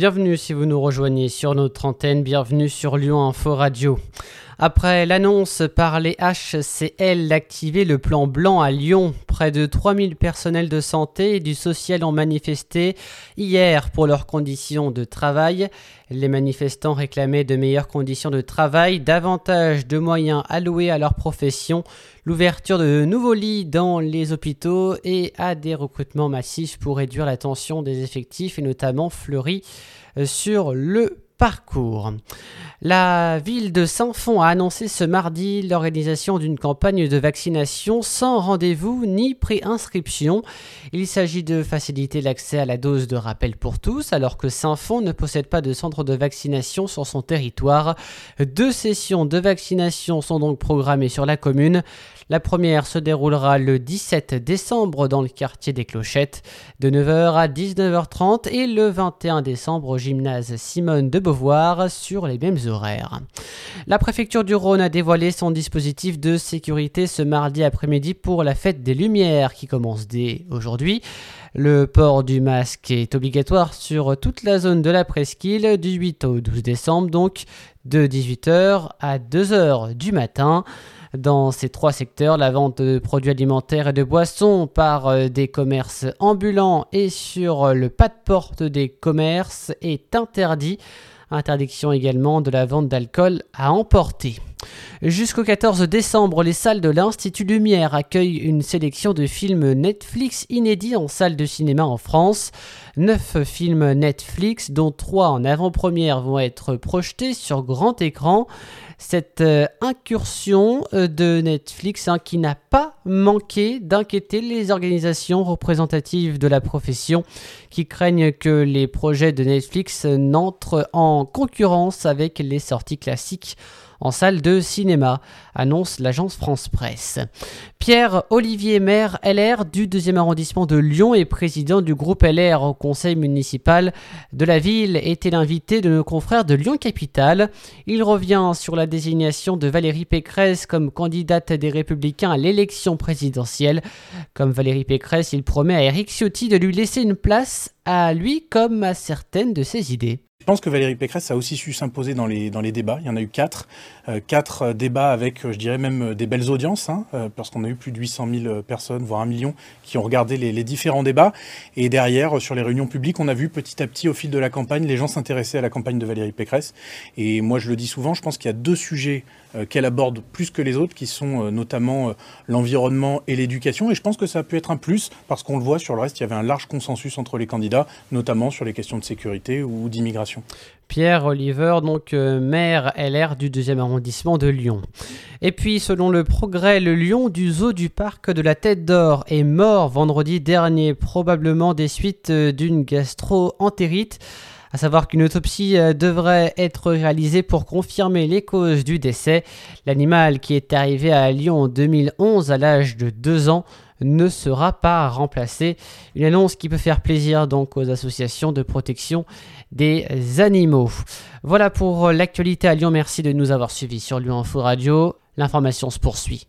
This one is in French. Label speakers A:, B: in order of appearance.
A: Bienvenue si vous nous rejoignez sur notre antenne, bienvenue sur Lyon Info Radio. Après l'annonce par les HCL d'activer le plan blanc à Lyon, près de 3000 personnels de santé et du social ont manifesté hier pour leurs conditions de travail. Les manifestants réclamaient de meilleures conditions de travail, davantage de moyens alloués à leur profession, l'ouverture de nouveaux lits dans les hôpitaux et à des recrutements massifs pour réduire la tension des effectifs et notamment fleuris sur le parcours. La ville de Saint-Fond a annoncé ce mardi l'organisation d'une campagne de vaccination sans rendez-vous ni préinscription. Il s'agit de faciliter l'accès à la dose de rappel pour tous, alors que Saint-Fond ne possède pas de centre de vaccination sur son territoire. Deux sessions de vaccination sont donc programmées sur la commune. La première se déroulera le 17 décembre dans le quartier des Clochettes de 9h à 19h30 et le 21 décembre au gymnase Simone de Beauvoir sur les mêmes horaires. La préfecture du Rhône a dévoilé son dispositif de sécurité ce mardi après-midi pour la fête des Lumières qui commence dès aujourd'hui. Le port du masque est obligatoire sur toute la zone de la presqu'île du 8 au 12 décembre, donc de 18h à 2h du matin. Dans ces trois secteurs, la vente de produits alimentaires et de boissons par euh, des commerces ambulants et sur le pas de porte des commerces est interdit. Interdiction également de la vente d'alcool à emporter. Jusqu'au 14 décembre, les salles de l'Institut Lumière accueillent une sélection de films Netflix inédits en salle de cinéma en France. Neuf films Netflix, dont trois en avant-première, vont être projetés sur grand écran. Cette euh, incursion euh, de Netflix hein, qui n'a pas manqué d'inquiéter les organisations représentatives de la profession qui craignent que les projets de Netflix n'entrent en concurrence avec les sorties classiques en salle de cinéma, annonce l'agence France Presse. Pierre-Olivier Maire, LR du 2e arrondissement de Lyon et président du groupe LR au conseil municipal de la ville, était l'invité de nos confrères de Lyon Capitale. Il revient sur la désignation de Valérie Pécresse comme candidate des Républicains à l'élection présidentielle. Comme Valérie Pécresse, il promet à Eric Ciotti de lui laisser une place à lui comme à certaines de ses idées.
B: Je pense que Valérie Pécresse a aussi su s'imposer dans les, débats. Il y en a eu quatre. Euh, quatre euh, débats avec, euh, je dirais même, des belles audiences, hein, parce qu'on a eu plus de 800 000 personnes, voire un million, qui ont regardé les, les, différents débats. Et derrière, sur les réunions publiques, on a vu petit à petit, au fil de la campagne, les gens s'intéresser à la campagne de Valérie Pécresse. Et moi, je le dis souvent, je pense qu'il y a deux sujets qu'elle aborde plus que les autres, qui sont notamment l'environnement et l'éducation. Et je pense que ça peut être un plus, parce qu'on le voit, sur le reste, il y avait un large consensus entre les candidats, notamment sur les questions de sécurité ou d'immigration.
A: Pierre Oliver, donc euh, maire LR du deuxième arrondissement de Lyon. Et puis, selon le progrès, le lion du zoo du parc de la Tête d'Or est mort vendredi dernier, probablement des suites euh, d'une gastro-entérite. À savoir qu'une autopsie euh, devrait être réalisée pour confirmer les causes du décès. L'animal qui est arrivé à Lyon en 2011 à l'âge de 2 ans ne sera pas remplacé. Une annonce qui peut faire plaisir donc aux associations de protection des animaux. Voilà pour l'actualité à Lyon. Merci de nous avoir suivis sur Lyon Info Radio. L'information se poursuit.